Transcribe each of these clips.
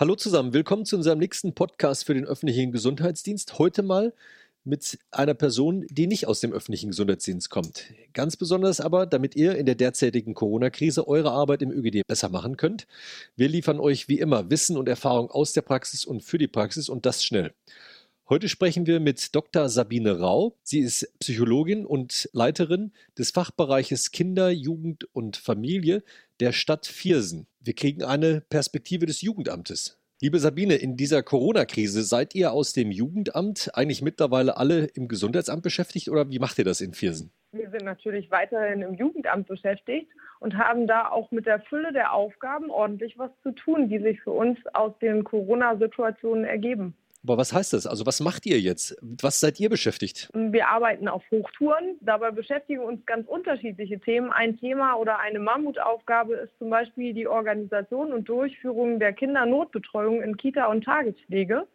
Hallo zusammen, willkommen zu unserem nächsten Podcast für den öffentlichen Gesundheitsdienst. Heute mal mit einer Person, die nicht aus dem öffentlichen Gesundheitsdienst kommt. Ganz besonders aber, damit ihr in der derzeitigen Corona-Krise eure Arbeit im ÖGD besser machen könnt. Wir liefern euch wie immer Wissen und Erfahrung aus der Praxis und für die Praxis und das schnell. Heute sprechen wir mit Dr. Sabine Rau. Sie ist Psychologin und Leiterin des Fachbereiches Kinder, Jugend und Familie der Stadt Viersen. Wir kriegen eine Perspektive des Jugendamtes. Liebe Sabine, in dieser Corona-Krise seid ihr aus dem Jugendamt eigentlich mittlerweile alle im Gesundheitsamt beschäftigt oder wie macht ihr das in Viersen? Wir sind natürlich weiterhin im Jugendamt beschäftigt und haben da auch mit der Fülle der Aufgaben ordentlich was zu tun, die sich für uns aus den Corona-Situationen ergeben. Aber was heißt das? Also was macht ihr jetzt? Was seid ihr beschäftigt? Wir arbeiten auf Hochtouren. Dabei beschäftigen uns ganz unterschiedliche Themen. Ein Thema oder eine Mammutaufgabe ist zum Beispiel die Organisation und Durchführung der Kindernotbetreuung in Kita und Tagespflege.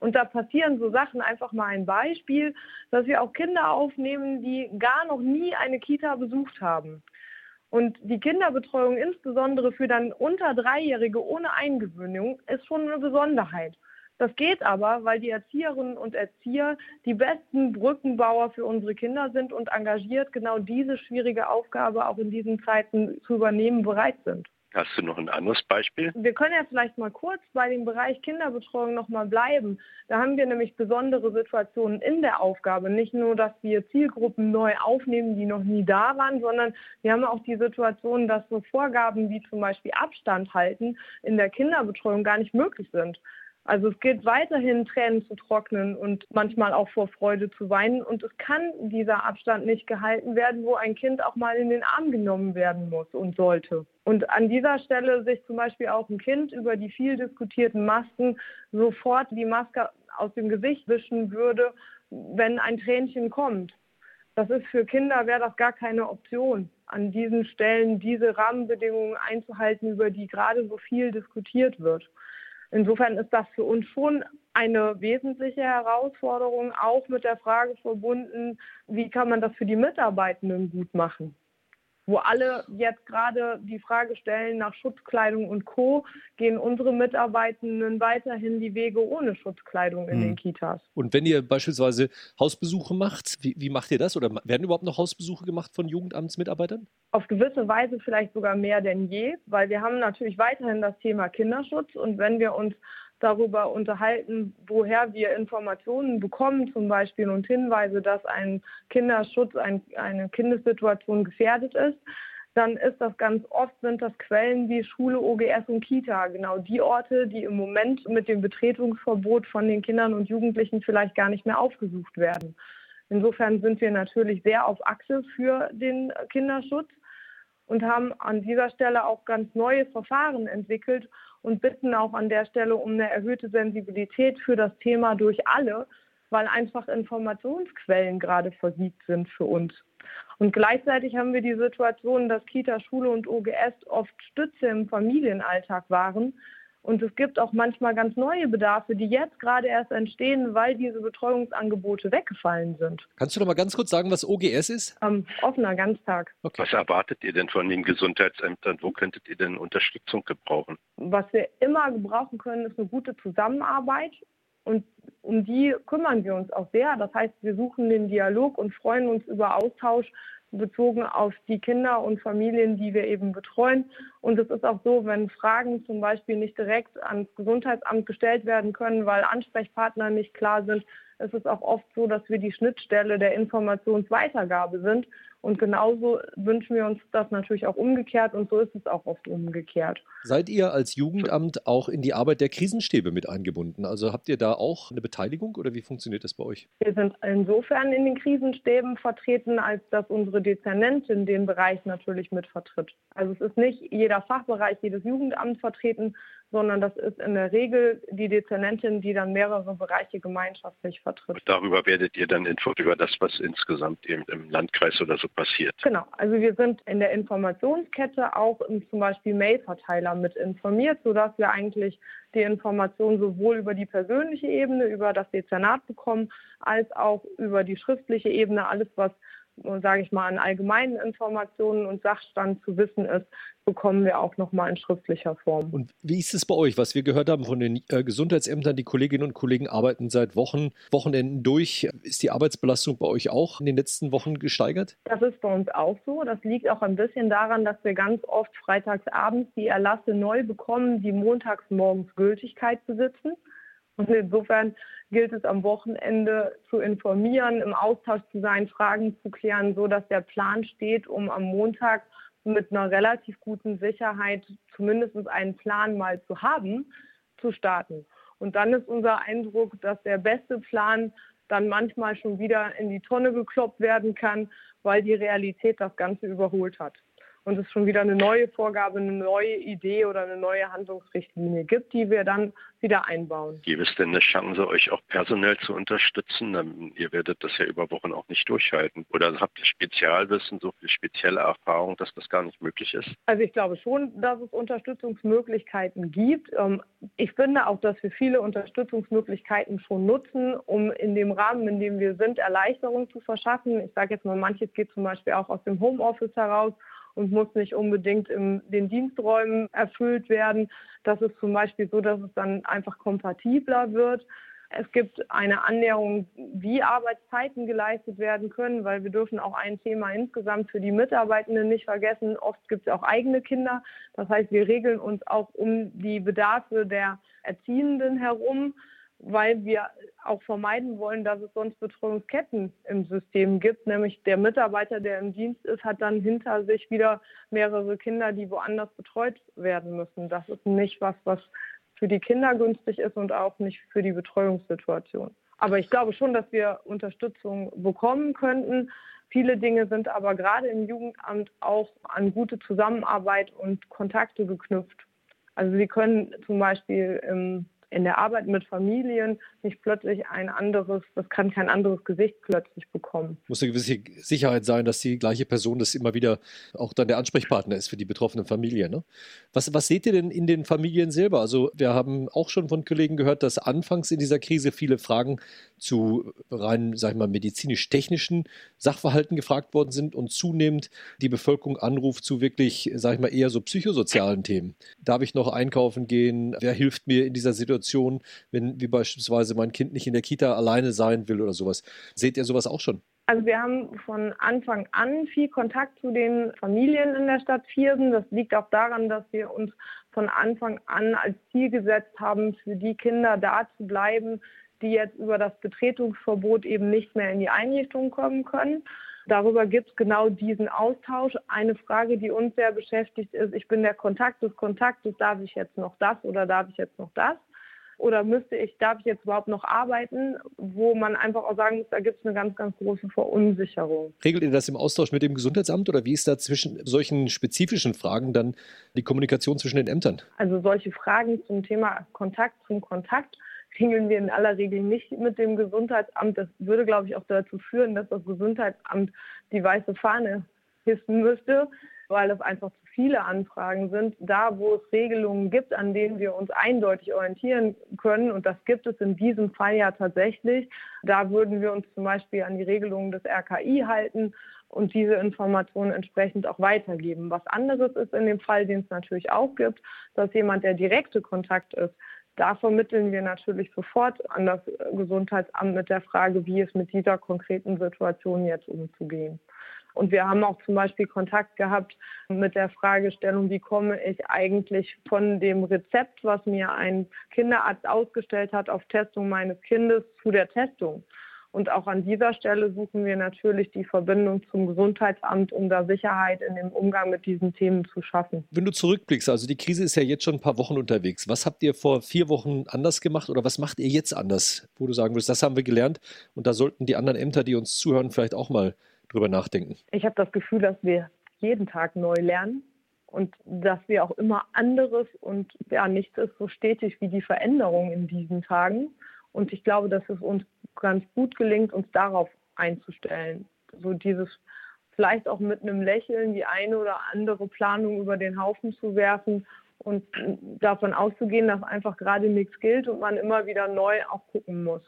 Und da passieren so Sachen, einfach mal ein Beispiel, dass wir auch Kinder aufnehmen, die gar noch nie eine Kita besucht haben. Und die Kinderbetreuung, insbesondere für dann unter Dreijährige ohne Eingewöhnung, ist schon eine Besonderheit. Das geht aber, weil die Erzieherinnen und Erzieher die besten Brückenbauer für unsere Kinder sind und engagiert genau diese schwierige Aufgabe auch in diesen Zeiten zu übernehmen bereit sind. Hast du noch ein anderes Beispiel? Wir können ja vielleicht mal kurz bei dem Bereich Kinderbetreuung nochmal bleiben. Da haben wir nämlich besondere Situationen in der Aufgabe. Nicht nur, dass wir Zielgruppen neu aufnehmen, die noch nie da waren, sondern wir haben auch die Situation, dass so Vorgaben wie zum Beispiel Abstand halten in der Kinderbetreuung gar nicht möglich sind. Also es gilt weiterhin Tränen zu trocknen und manchmal auch vor Freude zu weinen. Und es kann dieser Abstand nicht gehalten werden, wo ein Kind auch mal in den Arm genommen werden muss und sollte. Und an dieser Stelle sich zum Beispiel auch ein Kind über die viel diskutierten Masken sofort die Maske aus dem Gesicht wischen würde, wenn ein Tränchen kommt. Das ist für Kinder, wäre das gar keine Option, an diesen Stellen diese Rahmenbedingungen einzuhalten, über die gerade so viel diskutiert wird. Insofern ist das für uns schon eine wesentliche Herausforderung, auch mit der Frage verbunden, wie kann man das für die Mitarbeitenden gut machen wo alle jetzt gerade die Frage stellen nach Schutzkleidung und Co., gehen unsere Mitarbeitenden weiterhin die Wege ohne Schutzkleidung in mhm. den Kitas. Und wenn ihr beispielsweise Hausbesuche macht, wie, wie, macht ihr das? Oder werden überhaupt noch Hausbesuche gemacht von Jugendamtsmitarbeitern? Auf gewisse Weise vielleicht sogar mehr denn je, weil wir haben natürlich weiterhin das Thema Kinderschutz und wenn wir uns darüber unterhalten, woher wir Informationen bekommen zum Beispiel und Hinweise, dass ein Kinderschutz, ein, eine Kindessituation gefährdet ist, dann ist das ganz oft, sind das Quellen wie Schule, OGS und Kita, genau die Orte, die im Moment mit dem Betretungsverbot von den Kindern und Jugendlichen vielleicht gar nicht mehr aufgesucht werden. Insofern sind wir natürlich sehr auf Achse für den Kinderschutz und haben an dieser Stelle auch ganz neue Verfahren entwickelt, und bitten auch an der Stelle um eine erhöhte Sensibilität für das Thema durch alle, weil einfach Informationsquellen gerade versiegt sind für uns. Und gleichzeitig haben wir die Situation, dass Kita, Schule und OGS oft Stütze im Familienalltag waren, und es gibt auch manchmal ganz neue Bedarfe, die jetzt gerade erst entstehen, weil diese Betreuungsangebote weggefallen sind. Kannst du noch mal ganz kurz sagen, was OGS ist? Ähm, offener Ganztag. Okay. Was erwartet ihr denn von den Gesundheitsämtern? Wo könntet ihr denn Unterstützung gebrauchen? Was wir immer gebrauchen können, ist eine gute Zusammenarbeit. Und um die kümmern wir uns auch sehr. Das heißt, wir suchen den Dialog und freuen uns über Austausch bezogen auf die Kinder und Familien, die wir eben betreuen. Und es ist auch so, wenn Fragen zum Beispiel nicht direkt ans Gesundheitsamt gestellt werden können, weil Ansprechpartner nicht klar sind, ist es auch oft so, dass wir die Schnittstelle der Informationsweitergabe sind und genauso wünschen wir uns das natürlich auch umgekehrt und so ist es auch oft umgekehrt. Seid ihr als Jugendamt auch in die Arbeit der Krisenstäbe mit eingebunden? Also habt ihr da auch eine Beteiligung oder wie funktioniert das bei euch? Wir sind insofern in den Krisenstäben vertreten, als dass unsere Dezernentin den Bereich natürlich mit vertritt. Also es ist nicht jeder Fachbereich, jedes Jugendamt vertreten, sondern das ist in der Regel die Dezernentin, die dann mehrere Bereiche gemeinschaftlich vertritt. Und darüber werdet ihr dann informiert über das, was insgesamt eben im Landkreis oder so passiert. Genau, also wir sind in der Informationskette auch im zum Beispiel Mailverteiler mit informiert, sodass wir eigentlich die Informationen sowohl über die persönliche Ebene, über das Dezernat bekommen, als auch über die schriftliche Ebene, alles was sage ich mal, an allgemeinen Informationen und Sachstand zu wissen ist, bekommen wir auch nochmal in schriftlicher Form. Und wie ist es bei euch, was wir gehört haben von den äh, Gesundheitsämtern? Die Kolleginnen und Kollegen arbeiten seit Wochen, Wochenenden durch. Ist die Arbeitsbelastung bei euch auch in den letzten Wochen gesteigert? Das ist bei uns auch so. Das liegt auch ein bisschen daran, dass wir ganz oft freitagsabends die Erlasse neu bekommen, die montags morgens Gültigkeit besitzen. Und insofern gilt es am Wochenende zu informieren, im Austausch zu sein, Fragen zu klären, so dass der Plan steht, um am Montag mit einer relativ guten Sicherheit zumindest einen Plan mal zu haben, zu starten. Und dann ist unser Eindruck, dass der beste Plan dann manchmal schon wieder in die Tonne gekloppt werden kann, weil die Realität das Ganze überholt hat und es schon wieder eine neue Vorgabe, eine neue Idee oder eine neue Handlungsrichtlinie gibt, die wir dann wieder einbauen. Gibt es denn eine Chance, euch auch personell zu unterstützen? Ihr werdet das ja über Wochen auch nicht durchhalten. Oder habt ihr Spezialwissen, so viel spezielle Erfahrung, dass das gar nicht möglich ist? Also ich glaube schon, dass es Unterstützungsmöglichkeiten gibt. Ähm, ich finde auch, dass wir viele Unterstützungsmöglichkeiten schon nutzen, um in dem Rahmen, in dem wir sind, Erleichterung zu verschaffen. Ich sage jetzt mal, manches geht zum Beispiel auch aus dem Homeoffice heraus und muss nicht unbedingt in den Diensträumen erfüllt werden. Das ist zum Beispiel so, dass es dann einfach kompatibler wird. Es gibt eine Annäherung, wie Arbeitszeiten geleistet werden können, weil wir dürfen auch ein Thema insgesamt für die Mitarbeitenden nicht vergessen. Oft gibt es auch eigene Kinder. Das heißt, wir regeln uns auch um die Bedarfe der Erziehenden herum weil wir auch vermeiden wollen, dass es sonst Betreuungsketten im System gibt. Nämlich der Mitarbeiter, der im Dienst ist, hat dann hinter sich wieder mehrere Kinder, die woanders betreut werden müssen. Das ist nicht was, was für die Kinder günstig ist und auch nicht für die Betreuungssituation. Aber ich glaube schon, dass wir Unterstützung bekommen könnten. Viele Dinge sind aber gerade im Jugendamt auch an gute Zusammenarbeit und Kontakte geknüpft. Also Sie können zum Beispiel im in der Arbeit mit Familien nicht plötzlich ein anderes, das kann kein anderes Gesicht plötzlich bekommen. Muss eine gewisse Sicherheit sein, dass die gleiche Person das immer wieder auch dann der Ansprechpartner ist für die betroffenen Familien. Ne? Was, was seht ihr denn in den Familien selber? Also wir haben auch schon von Kollegen gehört, dass anfangs in dieser Krise viele Fragen zu rein, sag ich mal, medizinisch-technischen Sachverhalten gefragt worden sind und zunehmend die Bevölkerung anruft zu wirklich, sag ich mal, eher so psychosozialen Themen. Darf ich noch einkaufen gehen? Wer hilft mir in dieser Situation, wenn wie beispielsweise mein Kind nicht in der Kita alleine sein will oder sowas? Seht ihr sowas auch schon? Also wir haben von Anfang an viel Kontakt zu den Familien in der Stadt Viersen. Das liegt auch daran, dass wir uns von Anfang an als Ziel gesetzt haben, für die Kinder da zu bleiben, die jetzt über das Betretungsverbot eben nicht mehr in die Einrichtung kommen können. Darüber gibt es genau diesen Austausch. Eine Frage, die uns sehr beschäftigt ist, ich bin der Kontakt des Kontaktes, darf ich jetzt noch das oder darf ich jetzt noch das? Oder müsste ich, darf ich jetzt überhaupt noch arbeiten? Wo man einfach auch sagen muss, da gibt es eine ganz, ganz große Verunsicherung. Regelt ihr das im Austausch mit dem Gesundheitsamt oder wie ist da zwischen solchen spezifischen Fragen dann die Kommunikation zwischen den Ämtern? Also solche Fragen zum Thema Kontakt zum Kontakt regeln wir in aller Regel nicht mit dem Gesundheitsamt. Das würde, glaube ich, auch dazu führen, dass das Gesundheitsamt die weiße Fahne hissen müsste, weil das einfach zu viele Anfragen sind. Da, wo es Regelungen gibt, an denen wir uns eindeutig orientieren können, und das gibt es in diesem Fall ja tatsächlich, da würden wir uns zum Beispiel an die Regelungen des RKI halten und diese Informationen entsprechend auch weitergeben. Was anderes ist in dem Fall, den es natürlich auch gibt, dass jemand, der direkte Kontakt ist, da vermitteln wir natürlich sofort an das Gesundheitsamt mit der Frage, wie es mit dieser konkreten Situation jetzt umzugehen. Und wir haben auch zum Beispiel Kontakt gehabt mit der Fragestellung, wie komme ich eigentlich von dem Rezept, was mir ein Kinderarzt ausgestellt hat, auf Testung meines Kindes zu der Testung. Und auch an dieser Stelle suchen wir natürlich die Verbindung zum Gesundheitsamt, um da Sicherheit in dem Umgang mit diesen Themen zu schaffen. Wenn du zurückblickst, also die Krise ist ja jetzt schon ein paar Wochen unterwegs. Was habt ihr vor vier Wochen anders gemacht oder was macht ihr jetzt anders, wo du sagen würdest, das haben wir gelernt und da sollten die anderen Ämter, die uns zuhören, vielleicht auch mal drüber nachdenken? Ich habe das Gefühl, dass wir jeden Tag neu lernen und dass wir auch immer anderes und ja, nichts ist so stetig wie die Veränderung in diesen Tagen. Und ich glaube, dass es uns ganz gut gelingt, uns darauf einzustellen. So dieses vielleicht auch mit einem Lächeln die eine oder andere Planung über den Haufen zu werfen und davon auszugehen, dass einfach gerade nichts gilt und man immer wieder neu auch gucken muss.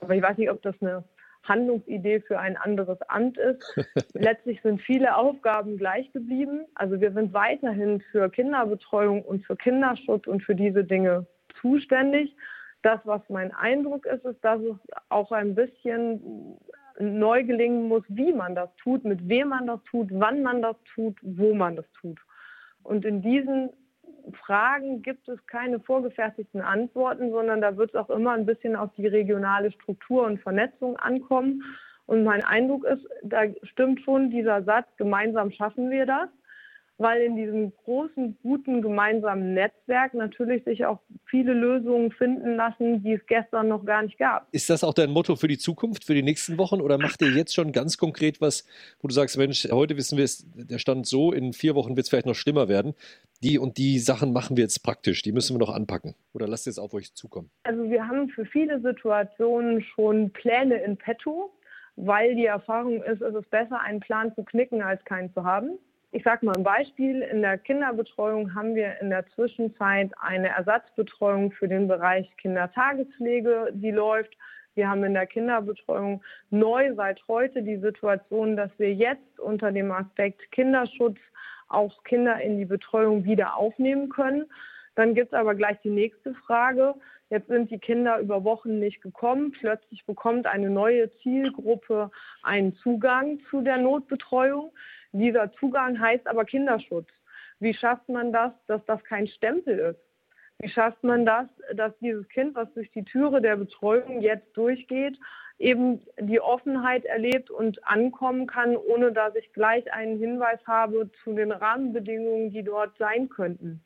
Aber ich weiß nicht, ob das eine Handlungsidee für ein anderes Amt ist. Letztlich sind viele Aufgaben gleich geblieben. Also wir sind weiterhin für Kinderbetreuung und für Kinderschutz und für diese Dinge zuständig. Das, was mein Eindruck ist, ist, dass es auch ein bisschen neu gelingen muss, wie man das tut, mit wem man das tut, wann man das tut, wo man das tut. Und in diesen Fragen gibt es keine vorgefertigten Antworten, sondern da wird es auch immer ein bisschen auf die regionale Struktur und Vernetzung ankommen. Und mein Eindruck ist, da stimmt schon dieser Satz, gemeinsam schaffen wir das weil in diesem großen, guten gemeinsamen Netzwerk natürlich sich auch viele Lösungen finden lassen, die es gestern noch gar nicht gab. Ist das auch dein Motto für die Zukunft, für die nächsten Wochen oder macht ihr jetzt schon ganz konkret was, wo du sagst, Mensch, heute wissen wir es, der Stand so, in vier Wochen wird es vielleicht noch schlimmer werden. Die und die Sachen machen wir jetzt praktisch, die müssen wir noch anpacken. Oder lasst jetzt auf euch zukommen? Also wir haben für viele Situationen schon Pläne in petto, weil die Erfahrung ist, es ist besser, einen Plan zu knicken, als keinen zu haben. Ich sage mal ein Beispiel. In der Kinderbetreuung haben wir in der Zwischenzeit eine Ersatzbetreuung für den Bereich Kindertagespflege, die läuft. Wir haben in der Kinderbetreuung neu seit heute die Situation, dass wir jetzt unter dem Aspekt Kinderschutz auch Kinder in die Betreuung wieder aufnehmen können. Dann gibt es aber gleich die nächste Frage. Jetzt sind die Kinder über Wochen nicht gekommen. Plötzlich bekommt eine neue Zielgruppe einen Zugang zu der Notbetreuung. Dieser Zugang heißt aber Kinderschutz. Wie schafft man das, dass das kein Stempel ist? Wie schafft man das, dass dieses Kind, was durch die Türe der Betreuung jetzt durchgeht, eben die Offenheit erlebt und ankommen kann, ohne dass ich gleich einen Hinweis habe zu den Rahmenbedingungen, die dort sein könnten.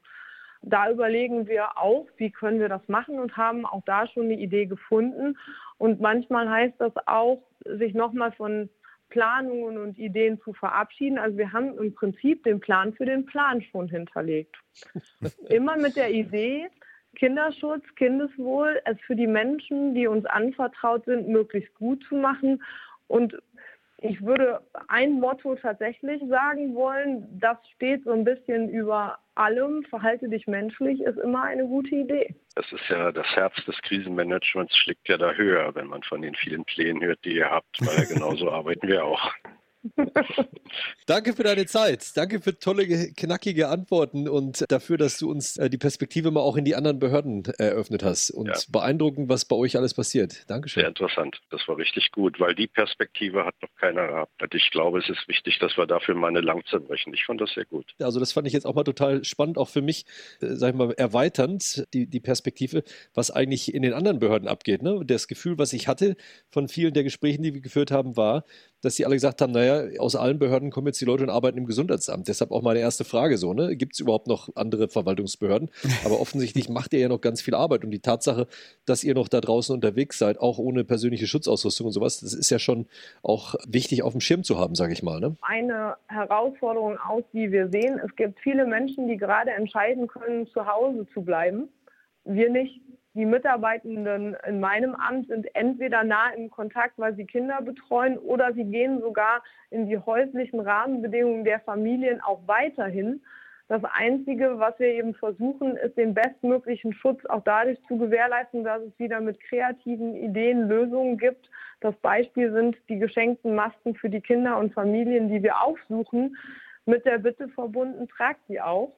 Da überlegen wir auch, wie können wir das machen und haben auch da schon eine Idee gefunden. Und manchmal heißt das auch, sich nochmal von Planungen und Ideen zu verabschieden. Also wir haben im Prinzip den Plan für den Plan schon hinterlegt. Immer mit der Idee, Kinderschutz, Kindeswohl, es für die Menschen, die uns anvertraut sind, möglichst gut zu machen und ich würde ein Motto tatsächlich sagen wollen, das steht so ein bisschen über allem. Verhalte dich menschlich ist immer eine gute Idee. Das ist ja das Herz des Krisenmanagements schlägt ja da höher, wenn man von den vielen Plänen hört, die ihr habt, weil genauso arbeiten wir auch. Danke für deine Zeit. Danke für tolle, knackige Antworten und dafür, dass du uns äh, die Perspektive mal auch in die anderen Behörden eröffnet hast. Und ja. beeindruckend, was bei euch alles passiert. Dankeschön. Sehr interessant. Das war richtig gut, weil die Perspektive hat noch keiner gehabt. Ich glaube, es ist wichtig, dass wir dafür mal eine Lanze brechen. Ich fand das sehr gut. Also, das fand ich jetzt auch mal total spannend, auch für mich, äh, sag ich mal, erweiternd, die, die Perspektive, was eigentlich in den anderen Behörden abgeht. Ne? Das Gefühl, was ich hatte von vielen der Gesprächen, die wir geführt haben, war, dass sie alle gesagt haben, naja, aus allen Behörden kommen jetzt die Leute und arbeiten im Gesundheitsamt. Deshalb auch meine erste Frage so, ne? Gibt es überhaupt noch andere Verwaltungsbehörden? Aber offensichtlich macht ihr ja noch ganz viel Arbeit. Und die Tatsache, dass ihr noch da draußen unterwegs seid, auch ohne persönliche Schutzausrüstung und sowas, das ist ja schon auch wichtig auf dem Schirm zu haben, sage ich mal. Ne? Eine Herausforderung aus, die wir sehen, es gibt viele Menschen, die gerade entscheiden können, zu Hause zu bleiben. Wir nicht die Mitarbeitenden in meinem Amt sind entweder nah im Kontakt, weil sie Kinder betreuen, oder sie gehen sogar in die häuslichen Rahmenbedingungen der Familien auch weiterhin. Das Einzige, was wir eben versuchen, ist den bestmöglichen Schutz auch dadurch zu gewährleisten, dass es wieder mit kreativen Ideen Lösungen gibt. Das Beispiel sind die geschenkten Masken für die Kinder und Familien, die wir aufsuchen, mit der Bitte verbunden, tragt die auch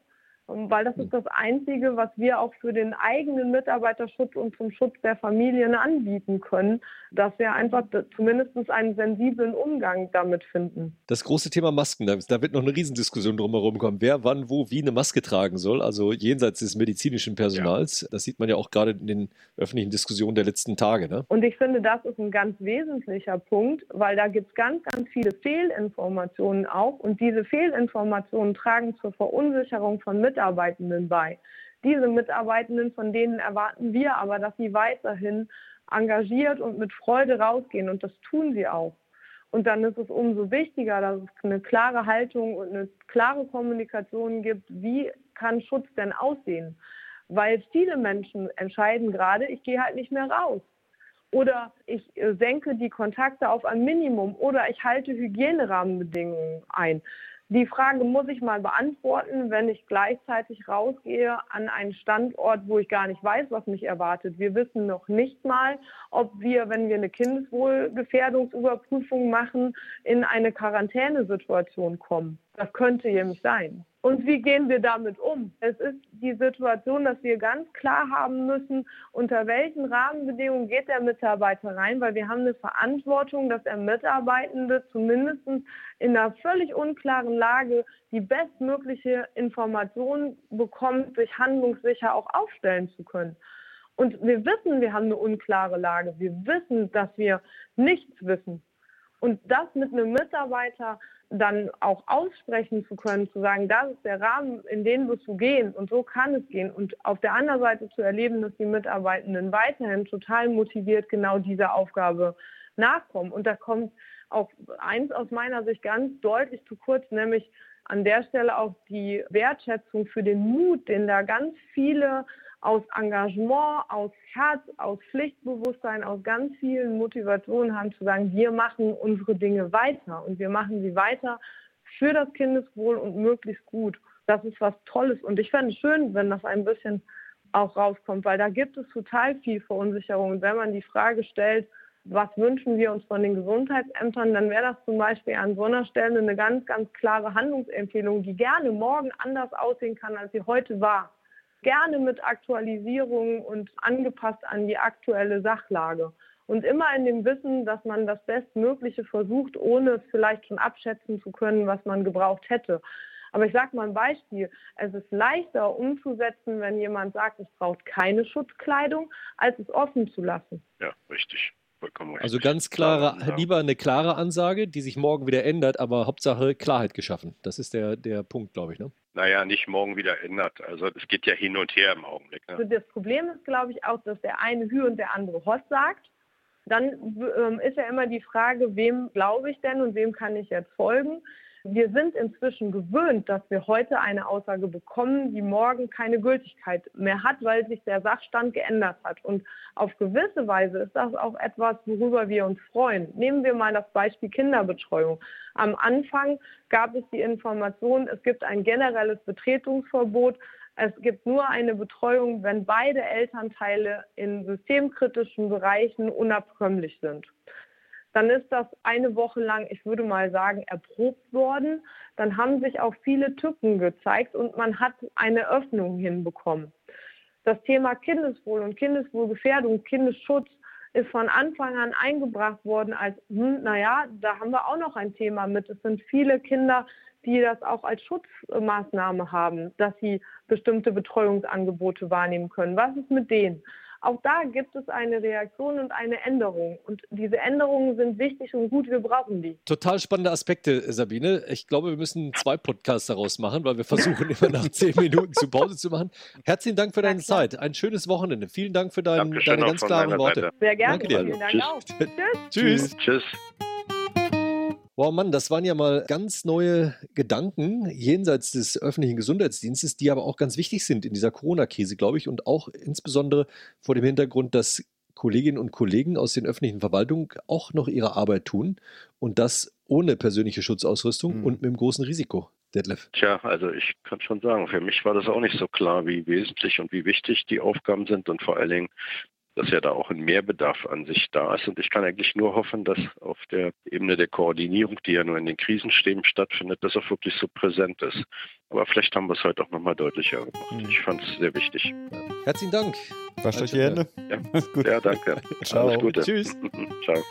weil das ist das Einzige, was wir auch für den eigenen Mitarbeiterschutz und zum Schutz der Familien anbieten können, dass wir einfach zumindest einen sensiblen Umgang damit finden. Das große Thema Masken, da wird noch eine Riesendiskussion drumherum kommen, wer wann wo wie eine Maske tragen soll, also jenseits des medizinischen Personals. Ja. Das sieht man ja auch gerade in den öffentlichen Diskussionen der letzten Tage. Ne? Und ich finde, das ist ein ganz wesentlicher Punkt, weil da gibt es ganz, ganz viele Fehlinformationen auch und diese Fehlinformationen tragen zur Verunsicherung von Mitarbeitern Mitarbeitenden bei. Diese Mitarbeitenden, von denen erwarten wir aber, dass sie weiterhin engagiert und mit Freude rausgehen und das tun sie auch. Und dann ist es umso wichtiger, dass es eine klare Haltung und eine klare Kommunikation gibt, wie kann Schutz denn aussehen? Weil viele Menschen entscheiden gerade, ich gehe halt nicht mehr raus. Oder ich senke die Kontakte auf ein Minimum oder ich halte Hygienerahmenbedingungen ein Die Frage muss ich mal beantworten, wenn ich gleichzeitig rausgehe an einen Standort, wo ich gar nicht weiß, was mich erwartet. Wir wissen noch nicht mal, ob wir, wenn wir eine Kindeswohlgefährdungsüberprüfung machen, in eine Quarantänesituation kommen. Das könnte nämlich sein. Und wie gehen wir damit um? Es ist die Situation, dass wir ganz klar haben müssen, unter welchen Rahmenbedingungen geht der Mitarbeiter rein, weil wir haben eine Verantwortung, dass der Mitarbeitende zumindest in einer völlig unklaren Lage die bestmögliche Information bekommt, sich handlungssicher auch aufstellen zu können. Und wir wissen, wir haben eine unklare Lage. Wir wissen, dass wir nichts wissen. Und das mit einem Mitarbeiter dann auch aussprechen zu können, zu sagen, das ist der Rahmen, in den musst du gehen und so kann es gehen. Und auf der anderen Seite zu erleben, dass die Mitarbeitenden weiterhin total motiviert genau dieser Aufgabe nachkommen. Und da kommt auch eins aus meiner Sicht ganz deutlich zu kurz, nämlich an der Stelle auch die Wertschätzung für den Mut, den da ganz viele aus Engagement, aus Herz, aus Pflichtbewusstsein, aus ganz vielen Motivationen haben zu sagen, wir machen unsere Dinge weiter und wir machen sie weiter für das Kindeswohl und möglichst gut. Das ist was Tolles und ich fände es schön, wenn das ein bisschen auch rauskommt, weil da gibt es total viel Verunsicherung. Und wenn man die Frage stellt, was wünschen wir uns von den Gesundheitsämtern, dann wäre das zum Beispiel an so einer Stelle eine ganz, ganz klare Handlungsempfehlung, die gerne morgen anders aussehen kann, als sie heute war gerne mit Aktualisierungen und angepasst an die aktuelle Sachlage. Und immer in dem Wissen, dass man das Bestmögliche versucht, ohne vielleicht schon abschätzen zu können, was man gebraucht hätte. Aber ich sage mal ein Beispiel. Es ist leichter umzusetzen, wenn jemand sagt, es braucht keine Schutzkleidung, als es offen zu lassen. Ja, richtig. Vollkommen richtig. Also ganz klare, ja. lieber eine klare Ansage, die sich morgen wieder ändert, aber Hauptsache Klarheit geschaffen. Das ist der, der Punkt, glaube ich. Ne? naja, nicht morgen wieder ändert. Also es geht ja hin und her im Augenblick. Ne? Also das Problem ist, glaube ich, auch, dass der eine Hü und der andere Hoss sagt. Dann ähm, ist ja immer die Frage, wem glaube ich denn und wem kann ich jetzt folgen? Wir sind inzwischen gewöhnt, dass wir heute eine Aussage bekommen, die morgen keine Gültigkeit mehr hat, weil sich der Sachstand geändert hat. Und auf gewisse Weise ist das auch etwas, worüber wir uns freuen. Nehmen wir mal das Beispiel Kinderbetreuung. Am Anfang gab es die Information, es gibt ein generelles Betretungsverbot. Es gibt nur eine Betreuung, wenn beide Elternteile in systemkritischen Bereichen unabkömmlich sind dann ist das eine Woche lang, ich würde mal sagen, erprobt worden. Dann haben sich auch viele Tücken gezeigt und man hat eine Öffnung hinbekommen. Das Thema Kindeswohl und Kindeswohlgefährdung, Kindesschutz ist von Anfang an eingebracht worden als, hm, naja, da haben wir auch noch ein Thema mit. Es sind viele Kinder, die das auch als Schutzmaßnahme haben, dass sie bestimmte Betreuungsangebote wahrnehmen können. Was ist mit denen? Auch da gibt es eine Reaktion und eine Änderung. Und diese Änderungen sind wichtig und gut, wir brauchen die. Total spannende Aspekte, Sabine. Ich glaube, wir müssen zwei Podcasts daraus machen, weil wir versuchen immer nach zehn Minuten zu Pause zu machen. Herzlichen Dank für deine Zeit. Ein schönes Wochenende. Vielen Dank für dein, deine ganz klaren Worte. Sehr gerne. Danke dir. Vielen Dank Tschüss. auch. Tschüss. Tschüss. Tschüss. Wow, Mann, das waren ja mal ganz neue Gedanken jenseits des öffentlichen Gesundheitsdienstes, die aber auch ganz wichtig sind in dieser Corona-Krise, glaube ich, und auch insbesondere vor dem Hintergrund, dass Kolleginnen und Kollegen aus den öffentlichen Verwaltungen auch noch ihre Arbeit tun und das ohne persönliche Schutzausrüstung mhm. und mit einem großen Risiko. Detlef. Tja, also ich kann schon sagen, für mich war das auch nicht so klar, wie wesentlich und wie wichtig die Aufgaben sind und vor allen Dingen, dass ja da auch ein Mehrbedarf an sich da ist. Und ich kann eigentlich nur hoffen, dass auf der Ebene der Koordinierung, die ja nur in den Krisenstäben stattfindet, das auch wirklich so präsent ist. Aber vielleicht haben wir es heute auch nochmal deutlicher gemacht. Mhm. Ich fand es sehr wichtig. Herzlichen Dank. Wascht euch die Hände. Ja, ja danke. Ciao. Alles Gute. Tschüss. Ciao.